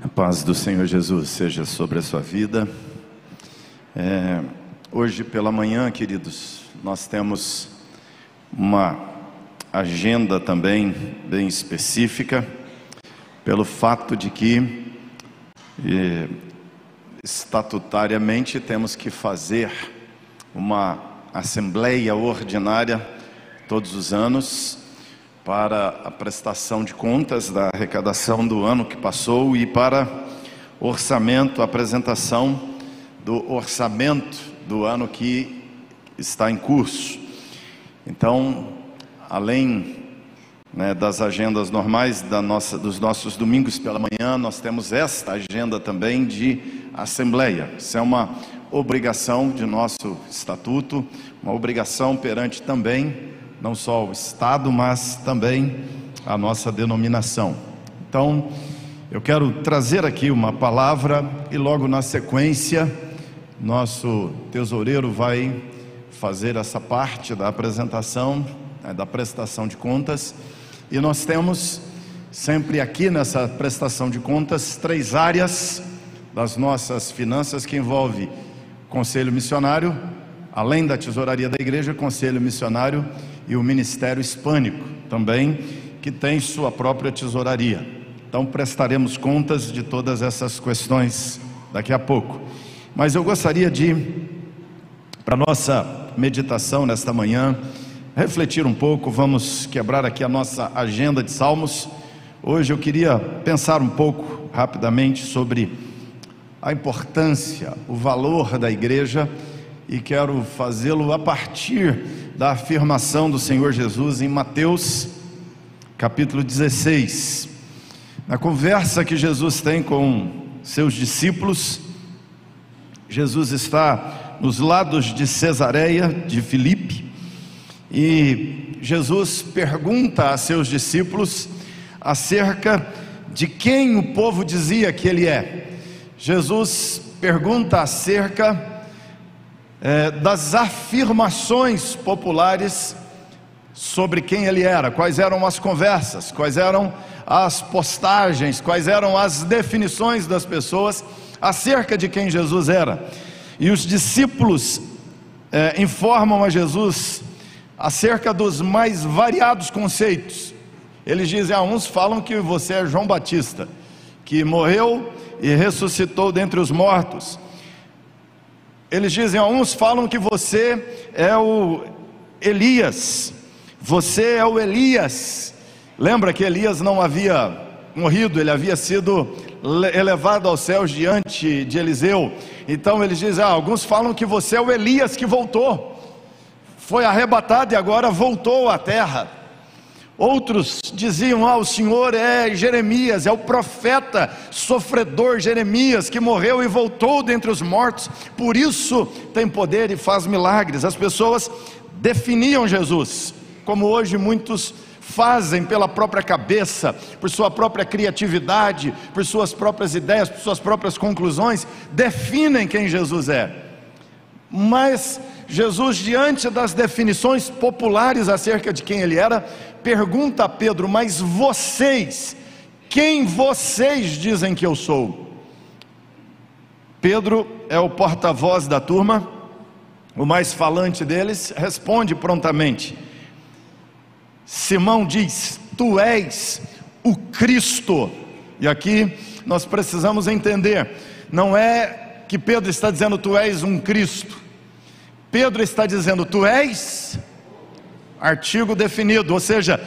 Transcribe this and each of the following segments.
A paz do Senhor Jesus seja sobre a sua vida. É, hoje pela manhã, queridos, nós temos uma agenda também bem específica, pelo fato de que é, estatutariamente temos que fazer uma assembleia ordinária todos os anos para a prestação de contas da arrecadação do ano que passou e para orçamento, apresentação do orçamento do ano que está em curso. Então, além né, das agendas normais da nossa, dos nossos domingos pela manhã, nós temos esta agenda também de assembleia. Isso é uma obrigação de nosso estatuto, uma obrigação perante também não só o Estado, mas também a nossa denominação. Então, eu quero trazer aqui uma palavra e logo na sequência, nosso tesoureiro vai fazer essa parte da apresentação, né, da prestação de contas, e nós temos sempre aqui nessa prestação de contas três áreas das nossas finanças que envolve conselho missionário, além da tesouraria da igreja, conselho missionário e o Ministério Hispânico também, que tem sua própria tesouraria. Então prestaremos contas de todas essas questões daqui a pouco. Mas eu gostaria de, para nossa meditação nesta manhã, refletir um pouco, vamos quebrar aqui a nossa agenda de salmos. Hoje eu queria pensar um pouco rapidamente sobre a importância, o valor da igreja e quero fazê-lo a partir da afirmação do Senhor Jesus em Mateus, capítulo 16. Na conversa que Jesus tem com seus discípulos, Jesus está nos lados de Cesareia de Filipe e Jesus pergunta a seus discípulos acerca de quem o povo dizia que ele é. Jesus pergunta acerca é, das afirmações populares sobre quem ele era, quais eram as conversas, quais eram as postagens, quais eram as definições das pessoas acerca de quem Jesus era. E os discípulos é, informam a Jesus acerca dos mais variados conceitos. Eles dizem: ah, uns falam que você é João Batista, que morreu e ressuscitou dentre os mortos. Eles dizem, uns falam que você é o Elias, você é o Elias. Lembra que Elias não havia morrido, ele havia sido elevado aos céus diante de Eliseu. Então eles dizem, ah, alguns falam que você é o Elias que voltou, foi arrebatado e agora voltou à terra. Outros diziam: Ah, o Senhor é Jeremias, é o profeta sofredor Jeremias que morreu e voltou dentre os mortos, por isso tem poder e faz milagres. As pessoas definiam Jesus, como hoje muitos fazem pela própria cabeça, por sua própria criatividade, por suas próprias ideias, por suas próprias conclusões, definem quem Jesus é. Mas Jesus, diante das definições populares acerca de quem ele era, pergunta a Pedro: Mas vocês, quem vocês dizem que eu sou? Pedro é o porta-voz da turma, o mais falante deles, responde prontamente. Simão diz: Tu és o Cristo. E aqui nós precisamos entender: não é que Pedro está dizendo tu és um Cristo, Pedro está dizendo tu és artigo definido, ou seja,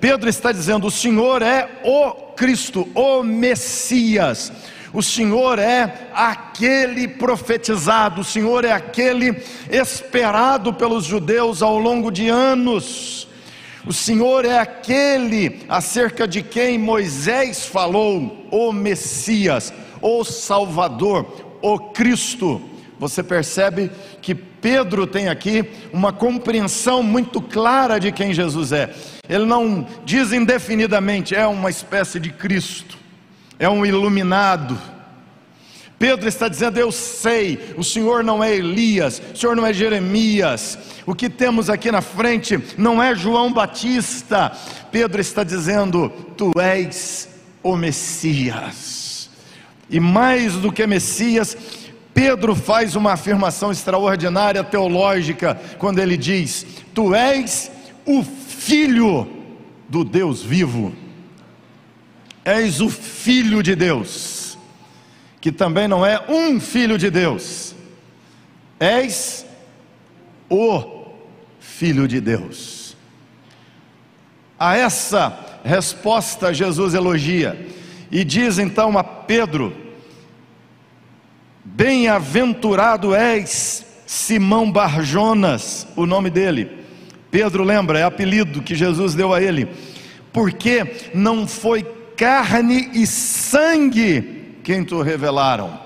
Pedro está dizendo: o Senhor é o Cristo, o Messias. O Senhor é aquele profetizado, o Senhor é aquele esperado pelos judeus ao longo de anos. O Senhor é aquele acerca de quem Moisés falou, o Messias, o Salvador, o Cristo. Você percebe que Pedro tem aqui uma compreensão muito clara de quem Jesus é. Ele não diz indefinidamente, é uma espécie de Cristo, é um iluminado. Pedro está dizendo: Eu sei, o Senhor não é Elias, o Senhor não é Jeremias, o que temos aqui na frente não é João Batista. Pedro está dizendo: Tu és o Messias. E mais do que Messias, Pedro faz uma afirmação extraordinária teológica quando ele diz: Tu és o filho do Deus vivo. És o filho de Deus, que também não é um filho de Deus, és o filho de Deus. A essa resposta Jesus elogia e diz então a Pedro: Bem-aventurado és, Simão Barjonas, o nome dele. Pedro lembra, é apelido que Jesus deu a ele, porque não foi carne e sangue quem tu revelaram.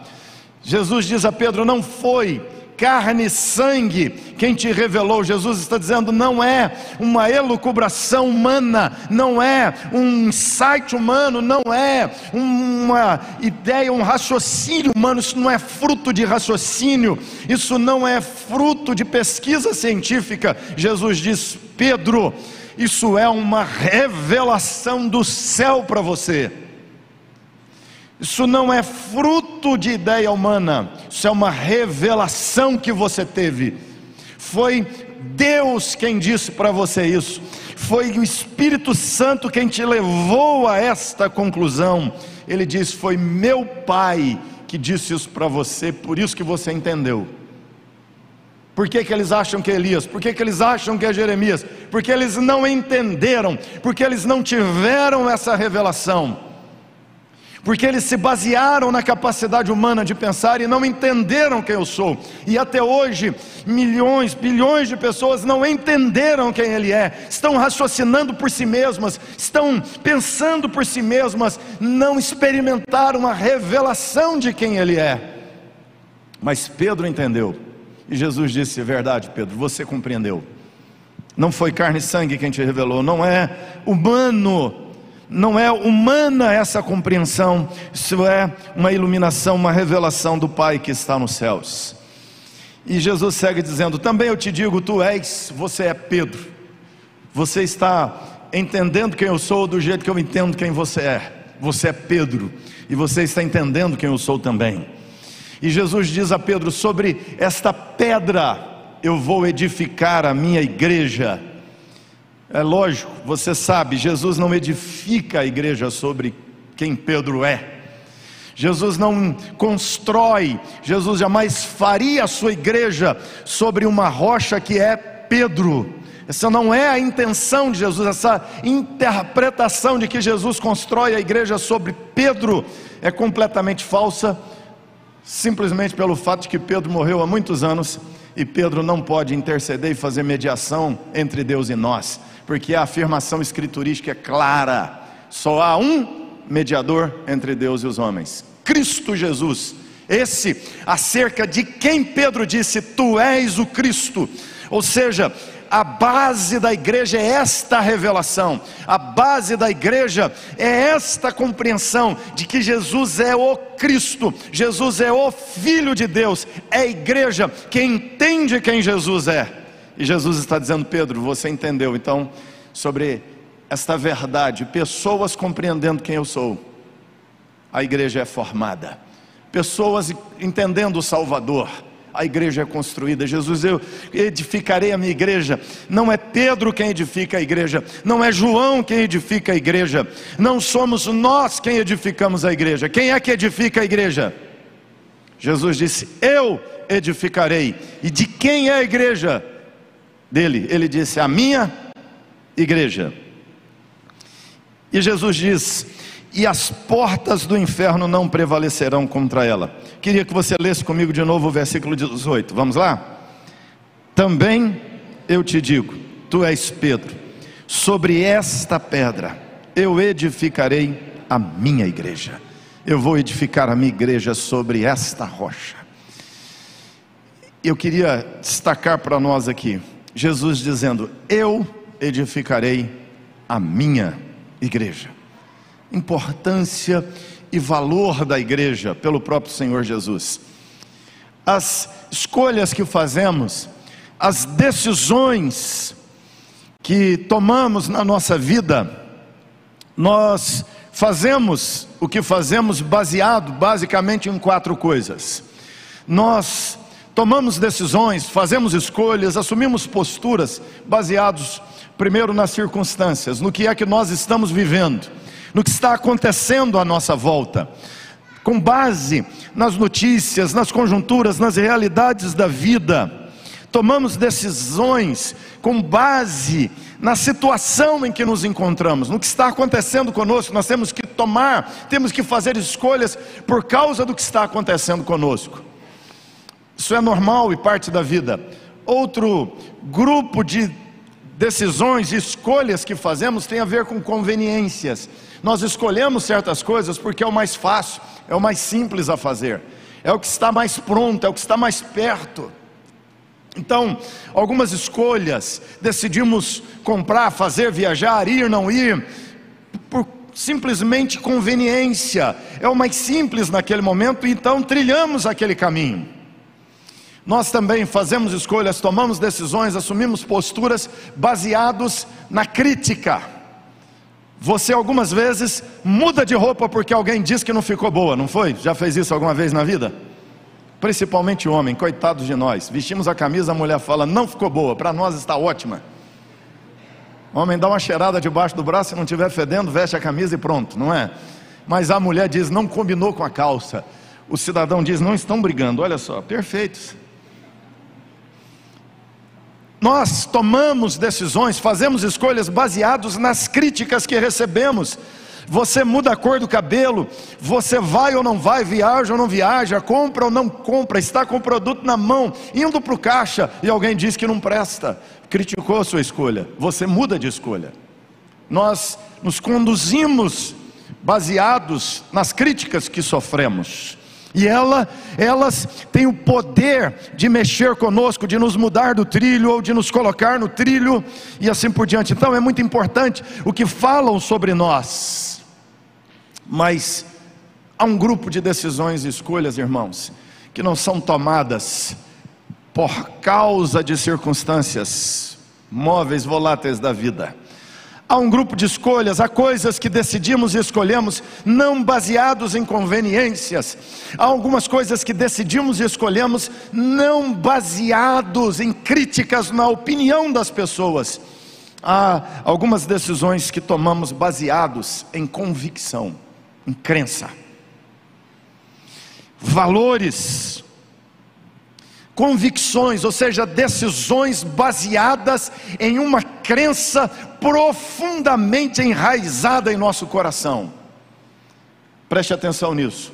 Jesus diz a Pedro: não foi carne e sangue quem te revelou. Jesus está dizendo: não é uma elucubração humana, não é um insight humano, não é uma ideia, um raciocínio humano, isso não é fruto de raciocínio, isso não é fruto de pesquisa científica. Jesus diz: Pedro, isso é uma revelação do céu para você. Isso não é fruto de ideia humana, isso é uma revelação que você teve. Foi Deus quem disse para você isso, foi o Espírito Santo quem te levou a esta conclusão. Ele disse: Foi meu Pai que disse isso para você, por isso que você entendeu. Por que, que eles acham que é Elias? Por que, que eles acham que é Jeremias? Porque eles não entenderam, porque eles não tiveram essa revelação porque eles se basearam na capacidade humana de pensar e não entenderam quem eu sou. E até hoje, milhões, bilhões de pessoas não entenderam quem Ele é, estão raciocinando por si mesmas, estão pensando por si mesmas, não experimentaram a revelação de quem Ele é. Mas Pedro entendeu, e Jesus disse: Verdade, Pedro, você compreendeu. Não foi carne e sangue quem te revelou, não é humano não é humana essa compreensão, isso é uma iluminação, uma revelação do Pai que está nos céus. E Jesus segue dizendo: Também eu te digo, tu és, você é Pedro, você está entendendo quem eu sou do jeito que eu entendo quem você é, você é Pedro, e você está entendendo quem eu sou também. E Jesus diz a Pedro: Sobre esta pedra eu vou edificar a minha igreja é lógico, você sabe, Jesus não edifica a igreja sobre quem Pedro é. Jesus não constrói, Jesus jamais faria a sua igreja sobre uma rocha que é Pedro. Essa não é a intenção de Jesus, essa interpretação de que Jesus constrói a igreja sobre Pedro é completamente falsa, simplesmente pelo fato de que Pedro morreu há muitos anos e Pedro não pode interceder e fazer mediação entre Deus e nós porque a afirmação escriturística é clara: só há um mediador entre Deus e os homens, Cristo Jesus. Esse, acerca de quem Pedro disse: Tu és o Cristo. Ou seja, a base da igreja é esta revelação, a base da igreja é esta compreensão de que Jesus é o Cristo, Jesus é o Filho de Deus, é a igreja que entende quem Jesus é. E Jesus está dizendo, Pedro, você entendeu então sobre esta verdade, pessoas compreendendo quem eu sou. A igreja é formada. Pessoas entendendo o Salvador. A igreja é construída. Jesus, eu edificarei a minha igreja. Não é Pedro quem edifica a igreja, não é João quem edifica a igreja, não somos nós quem edificamos a igreja. Quem é que edifica a igreja? Jesus disse: Eu edificarei. E de quem é a igreja? Dele. Ele disse: A minha igreja. E Jesus diz: E as portas do inferno não prevalecerão contra ela. Queria que você lesse comigo de novo o versículo 18. Vamos lá? Também eu te digo: Tu és Pedro, sobre esta pedra eu edificarei a minha igreja. Eu vou edificar a minha igreja sobre esta rocha. Eu queria destacar para nós aqui Jesus dizendo: Eu edificarei a minha igreja. Importância e valor da igreja pelo próprio Senhor Jesus. As escolhas que fazemos, as decisões que tomamos na nossa vida, nós fazemos o que fazemos baseado basicamente em quatro coisas. Nós tomamos decisões, fazemos escolhas, assumimos posturas baseados primeiro nas circunstâncias, no que é que nós estamos vivendo, no que está acontecendo à nossa volta. Com base nas notícias, nas conjunturas, nas realidades da vida, tomamos decisões com base na situação em que nos encontramos, no que está acontecendo conosco, nós temos que tomar, temos que fazer escolhas por causa do que está acontecendo conosco. Isso é normal e parte da vida. Outro grupo de decisões e escolhas que fazemos tem a ver com conveniências. Nós escolhemos certas coisas porque é o mais fácil, é o mais simples a fazer, é o que está mais pronto, é o que está mais perto. Então, algumas escolhas, decidimos comprar, fazer, viajar, ir, não ir, por simplesmente conveniência, é o mais simples naquele momento, então trilhamos aquele caminho. Nós também fazemos escolhas, tomamos decisões, assumimos posturas baseados na crítica. Você algumas vezes muda de roupa porque alguém disse que não ficou boa, não foi? Já fez isso alguma vez na vida? principalmente homem, coitados de nós. Vestimos a camisa, a mulher fala, não ficou boa, para nós está ótima. Homem dá uma cheirada debaixo do braço, se não estiver fedendo, veste a camisa e pronto, não é? Mas a mulher diz, não combinou com a calça. O cidadão diz, não estão brigando, olha só, perfeitos. Nós tomamos decisões, fazemos escolhas baseados nas críticas que recebemos você muda a cor do cabelo, você vai ou não vai, viaja ou não viaja, compra ou não compra, está com o produto na mão, indo para o caixa e alguém diz que não presta, criticou a sua escolha, você muda de escolha. Nós nos conduzimos baseados nas críticas que sofremos. E ela, elas têm o poder de mexer conosco, de nos mudar do trilho ou de nos colocar no trilho e assim por diante. Então é muito importante o que falam sobre nós. Mas há um grupo de decisões e escolhas, irmãos, que não são tomadas por causa de circunstâncias móveis, voláteis da vida. Há um grupo de escolhas, há coisas que decidimos e escolhemos não baseados em conveniências. Há algumas coisas que decidimos e escolhemos não baseados em críticas na opinião das pessoas. Há algumas decisões que tomamos baseados em convicção em crença, valores, convicções, ou seja, decisões baseadas em uma crença profundamente enraizada em nosso coração. Preste atenção nisso.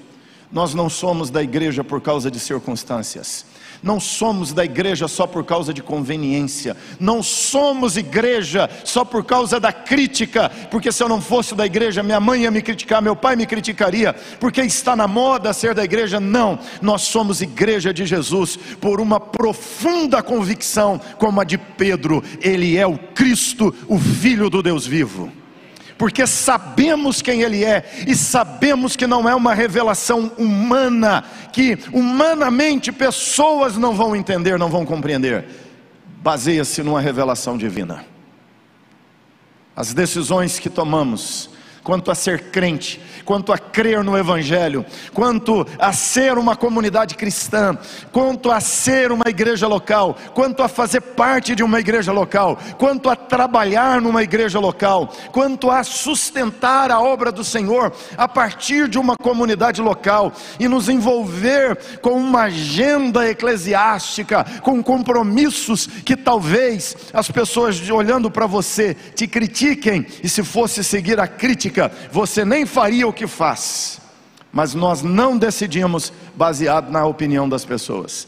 Nós não somos da igreja por causa de circunstâncias. Não somos da igreja só por causa de conveniência, não somos igreja só por causa da crítica, porque se eu não fosse da igreja, minha mãe ia me criticar, meu pai me criticaria, porque está na moda ser da igreja. Não, nós somos igreja de Jesus por uma profunda convicção, como a de Pedro, ele é o Cristo, o Filho do Deus vivo porque sabemos quem Ele é e sabemos que não é uma revelação humana, que humanamente pessoas não vão entender, não vão compreender. Baseia-se numa revelação divina. As decisões que tomamos quanto a ser crente, quanto a crer no Evangelho, quanto a ser uma comunidade cristã, quanto a ser uma igreja local, quanto a fazer parte de uma igreja local, quanto a trabalhar numa igreja local, quanto a sustentar a obra do Senhor a partir de uma comunidade local e nos envolver com uma agenda eclesiástica, com compromissos que talvez as pessoas olhando para você te critiquem e se fosse seguir a crítica você nem faria o que faz. Mas nós não decidimos baseado na opinião das pessoas.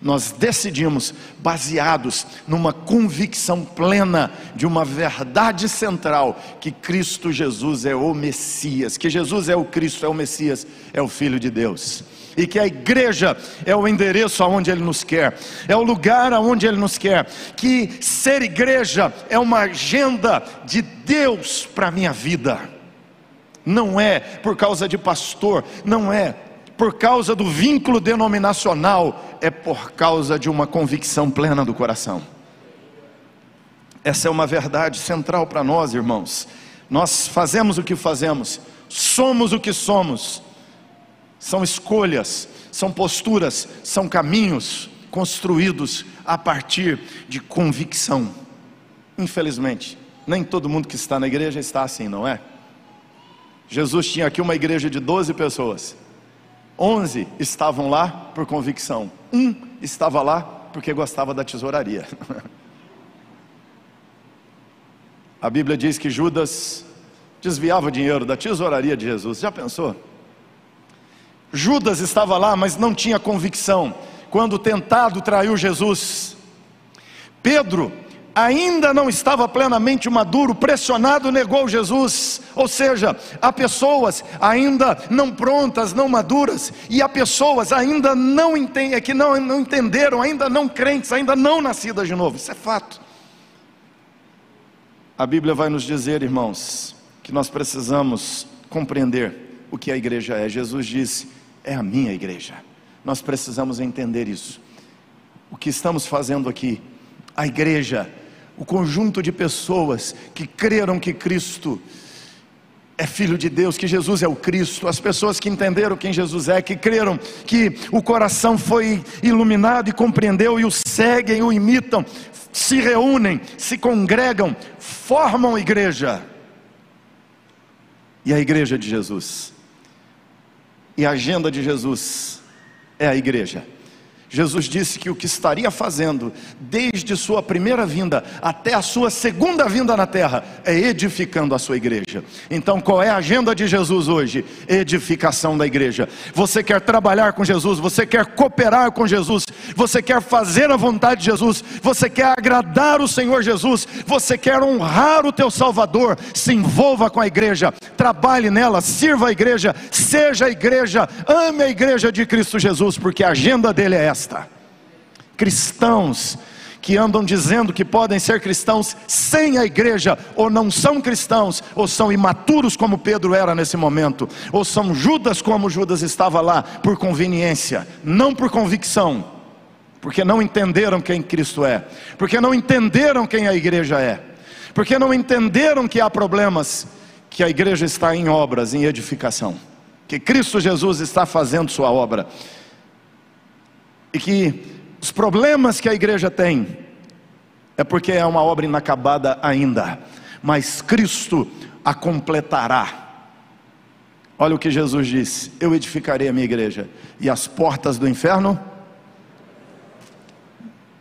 Nós decidimos baseados numa convicção plena de uma verdade central: que Cristo Jesus é o Messias, que Jesus é o Cristo, é o Messias, é o Filho de Deus e que a igreja é o endereço aonde Ele nos quer, é o lugar aonde Ele nos quer, que ser igreja é uma agenda de Deus para a minha vida não é por causa de pastor, não é por causa do vínculo denominacional, é por causa de uma convicção plena do coração. Essa é uma verdade central para nós, irmãos. Nós fazemos o que fazemos somos o que somos. São escolhas, são posturas, são caminhos construídos a partir de convicção. Infelizmente, nem todo mundo que está na igreja está assim, não é? Jesus tinha aqui uma igreja de 12 pessoas. 11 estavam lá por convicção. Um estava lá porque gostava da tesouraria. A Bíblia diz que Judas desviava dinheiro da tesouraria de Jesus. Já pensou? Judas estava lá, mas não tinha convicção. Quando tentado, traiu Jesus. Pedro ainda não estava plenamente maduro, pressionado, negou Jesus. Ou seja, há pessoas ainda não prontas, não maduras, e há pessoas ainda não entendem, que não, não entenderam, ainda não crentes, ainda não nascidas de novo. Isso é fato. A Bíblia vai nos dizer, irmãos, que nós precisamos compreender o que a igreja é. Jesus disse: é a minha igreja. Nós precisamos entender isso. O que estamos fazendo aqui, a igreja, o conjunto de pessoas que creram que Cristo é filho de Deus, que Jesus é o Cristo, as pessoas que entenderam quem Jesus é, que creram que o coração foi iluminado e compreendeu e o seguem, o imitam, se reúnem, se congregam, formam igreja. E a igreja de Jesus, e a agenda de Jesus é a igreja. Jesus disse que o que estaria fazendo desde sua primeira vinda até a sua segunda vinda na terra é edificando a sua igreja. Então, qual é a agenda de Jesus hoje? Edificação da igreja. Você quer trabalhar com Jesus, você quer cooperar com Jesus, você quer fazer a vontade de Jesus, você quer agradar o Senhor Jesus, você quer honrar o teu Salvador, se envolva com a igreja, trabalhe nela, sirva a igreja, seja a igreja, ame a igreja de Cristo Jesus, porque a agenda dele é essa Cristãos que andam dizendo que podem ser cristãos sem a igreja, ou não são cristãos, ou são imaturos como Pedro era nesse momento, ou são Judas como Judas estava lá por conveniência, não por convicção, porque não entenderam quem Cristo é, porque não entenderam quem a igreja é, porque não entenderam que há problemas, que a igreja está em obras, em edificação, que Cristo Jesus está fazendo sua obra e que os problemas que a igreja tem é porque é uma obra inacabada ainda, mas Cristo a completará. Olha o que Jesus disse: Eu edificarei a minha igreja, e as portas do inferno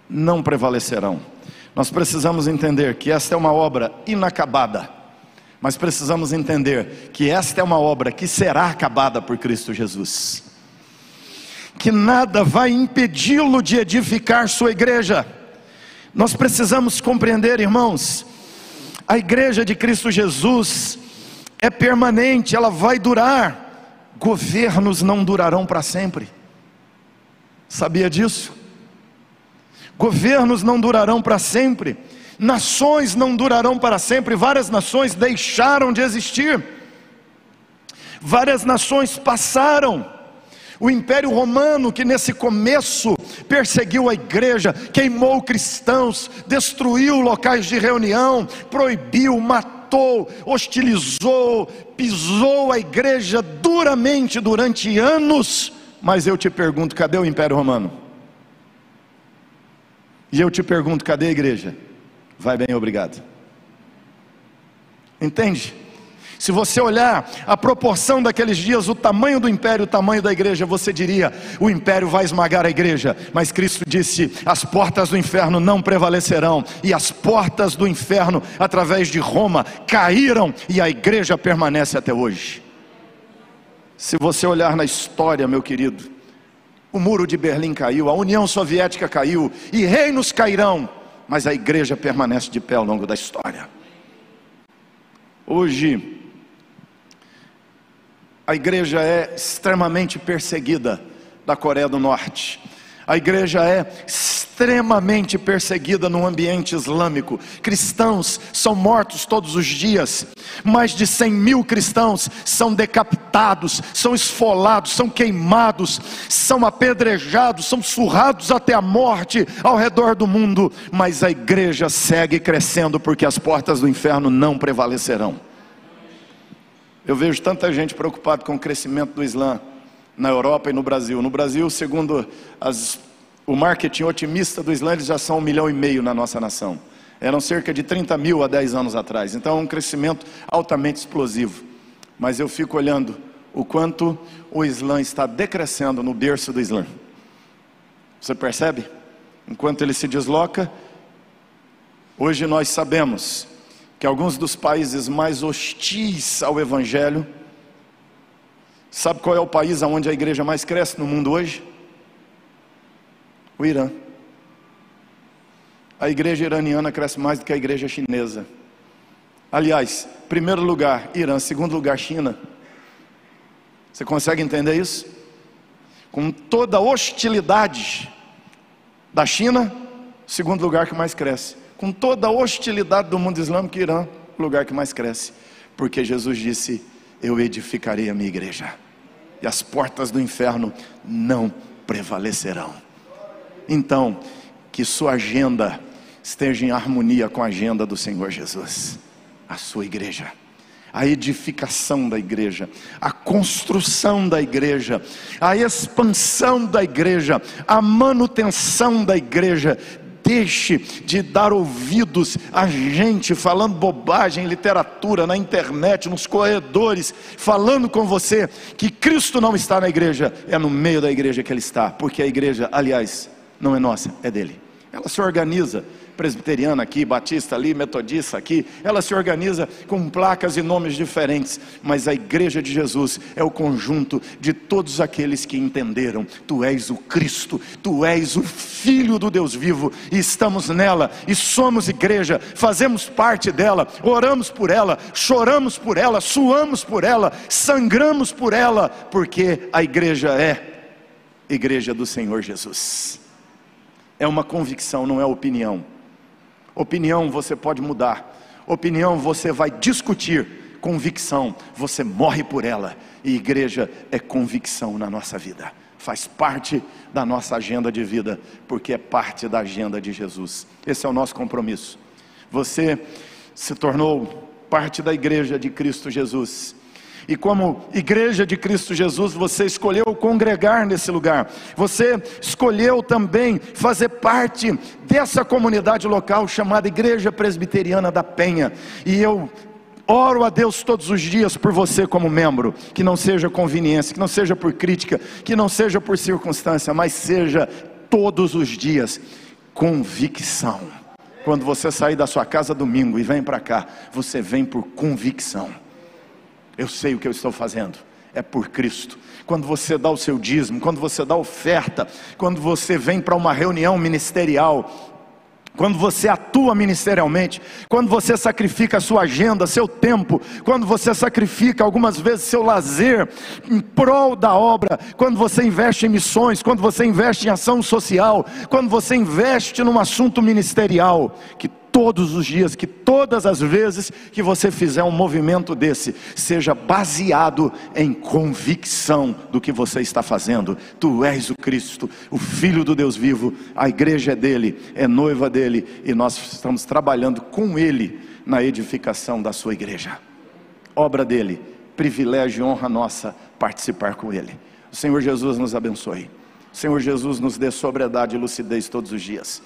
não prevalecerão. Nós precisamos entender que esta é uma obra inacabada, mas precisamos entender que esta é uma obra que será acabada por Cristo Jesus que nada vai impedi-lo de edificar sua igreja. Nós precisamos compreender, irmãos, a igreja de Cristo Jesus é permanente, ela vai durar. Governos não durarão para sempre. Sabia disso? Governos não durarão para sempre. Nações não durarão para sempre. Várias nações deixaram de existir. Várias nações passaram o Império Romano, que nesse começo perseguiu a igreja, queimou cristãos, destruiu locais de reunião, proibiu, matou, hostilizou, pisou a igreja duramente durante anos. Mas eu te pergunto, cadê o Império Romano? E eu te pergunto, cadê a igreja? Vai bem, obrigado. Entende? Se você olhar a proporção daqueles dias, o tamanho do império, o tamanho da igreja, você diria: o império vai esmagar a igreja. Mas Cristo disse: as portas do inferno não prevalecerão, e as portas do inferno, através de Roma, caíram, e a igreja permanece até hoje. Se você olhar na história, meu querido, o muro de Berlim caiu, a União Soviética caiu, e reinos cairão, mas a igreja permanece de pé ao longo da história. Hoje, a igreja é extremamente perseguida da Coreia do Norte. A igreja é extremamente perseguida no ambiente islâmico. Cristãos são mortos todos os dias. Mais de 100 mil cristãos são decapitados, são esfolados, são queimados, são apedrejados, são surrados até a morte ao redor do mundo. Mas a igreja segue crescendo porque as portas do inferno não prevalecerão. Eu vejo tanta gente preocupada com o crescimento do Islã na Europa e no Brasil. No Brasil, segundo as, o marketing otimista do Islã, eles já são um milhão e meio na nossa nação. Eram cerca de 30 mil há 10 anos atrás. Então é um crescimento altamente explosivo. Mas eu fico olhando o quanto o Islã está decrescendo no berço do Islã. Você percebe? Enquanto ele se desloca, hoje nós sabemos que alguns dos países mais hostis ao Evangelho, sabe qual é o país onde a igreja mais cresce no mundo hoje? O Irã. A igreja iraniana cresce mais do que a igreja chinesa. Aliás, primeiro lugar, Irã, segundo lugar, China. Você consegue entender isso? Com toda a hostilidade da China, segundo lugar que mais cresce com toda a hostilidade do mundo islâmico, Irã, o lugar que mais cresce, porque Jesus disse: Eu edificarei a minha igreja, e as portas do inferno não prevalecerão. Então, que sua agenda esteja em harmonia com a agenda do Senhor Jesus, a sua igreja a edificação da igreja, a construção da igreja, a expansão da igreja, a manutenção da igreja deixe de dar ouvidos a gente falando bobagem em literatura, na internet, nos corredores, falando com você que Cristo não está na igreja, é no meio da igreja que Ele está, porque a igreja, aliás, não é nossa, é dele. Ela se organiza presbiteriana aqui, batista ali, metodista aqui, ela se organiza com placas e nomes diferentes, mas a igreja de Jesus é o conjunto de todos aqueles que entenderam: Tu és o Cristo, Tu és o Filho do Deus vivo, e estamos nela, e somos igreja, fazemos parte dela, oramos por ela, choramos por ela, suamos por ela, sangramos por ela, porque a igreja é igreja do Senhor Jesus. É uma convicção, não é opinião. Opinião você pode mudar, opinião você vai discutir, convicção você morre por ela, e igreja é convicção na nossa vida, faz parte da nossa agenda de vida, porque é parte da agenda de Jesus. Esse é o nosso compromisso. Você se tornou parte da igreja de Cristo Jesus e como igreja de Cristo Jesus, você escolheu congregar nesse lugar. Você escolheu também fazer parte dessa comunidade local chamada Igreja Presbiteriana da Penha. E eu oro a Deus todos os dias por você como membro, que não seja conveniência, que não seja por crítica, que não seja por circunstância, mas seja todos os dias convicção. Quando você sair da sua casa domingo e vem para cá, você vem por convicção. Eu sei o que eu estou fazendo, é por Cristo. Quando você dá o seu dízimo, quando você dá oferta, quando você vem para uma reunião ministerial, quando você atua ministerialmente, quando você sacrifica a sua agenda, seu tempo, quando você sacrifica algumas vezes seu lazer em prol da obra, quando você investe em missões, quando você investe em ação social, quando você investe num assunto ministerial, que todos os dias, que todas as vezes que você fizer um movimento desse, seja baseado em convicção do que você está fazendo. Tu és o Cristo, o Filho do Deus vivo, a igreja é dele, é noiva dele, e nós estamos trabalhando com ele na edificação da sua igreja. Obra dele, privilégio e honra nossa participar com ele. O Senhor Jesus nos abençoe. O Senhor Jesus nos dê sobriedade e lucidez todos os dias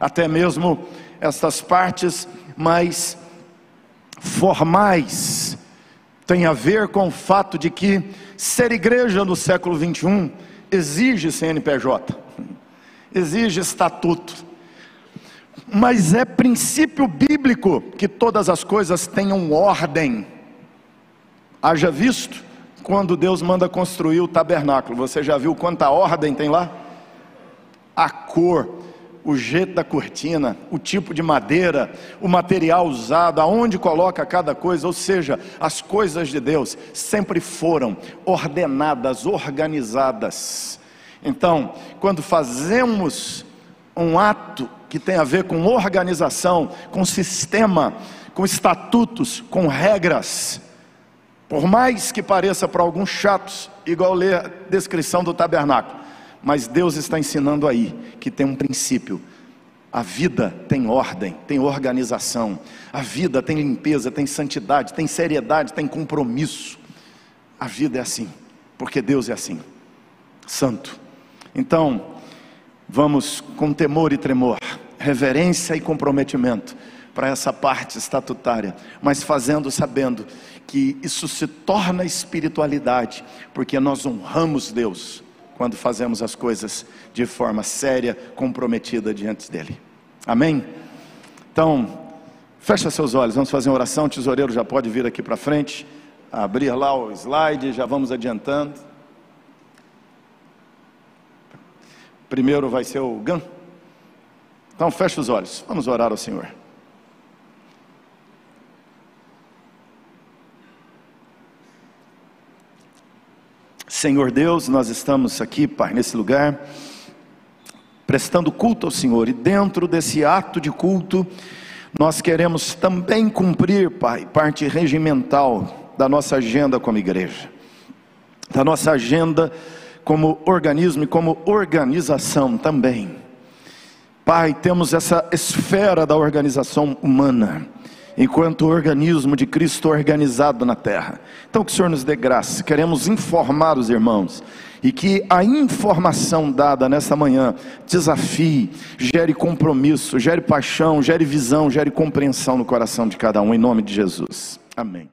até mesmo estas partes mais formais, tem a ver com o fato de que ser igreja no século 21 exige CNPJ, exige estatuto, mas é princípio bíblico que todas as coisas tenham ordem. Haja visto quando Deus manda construir o tabernáculo, você já viu quanta ordem tem lá? A cor, o jeito da cortina, o tipo de madeira, o material usado, aonde coloca cada coisa, ou seja, as coisas de Deus sempre foram ordenadas, organizadas. Então, quando fazemos um ato que tem a ver com organização, com sistema, com estatutos, com regras, por mais que pareça para alguns chatos, igual ler a descrição do tabernáculo, mas Deus está ensinando aí que tem um princípio. A vida tem ordem, tem organização. A vida tem limpeza, tem santidade, tem seriedade, tem compromisso. A vida é assim, porque Deus é assim, santo. Então, vamos com temor e tremor, reverência e comprometimento para essa parte estatutária, mas fazendo sabendo que isso se torna espiritualidade, porque nós honramos Deus quando fazemos as coisas de forma séria, comprometida diante dele. Amém? Então, fecha seus olhos, vamos fazer uma oração. O tesoureiro já pode vir aqui para frente, abrir lá o slide, já vamos adiantando. Primeiro vai ser o GAN. Então, fecha os olhos, vamos orar ao Senhor. Senhor Deus, nós estamos aqui, Pai, nesse lugar, prestando culto ao Senhor, e dentro desse ato de culto, nós queremos também cumprir, Pai, parte regimental da nossa agenda como igreja, da nossa agenda como organismo e como organização também. Pai, temos essa esfera da organização humana enquanto organismo de Cristo organizado na terra. Então, que o Senhor nos dê graça, queremos informar os irmãos, e que a informação dada nessa manhã desafie, gere compromisso, gere paixão, gere visão, gere compreensão no coração de cada um, em nome de Jesus. Amém.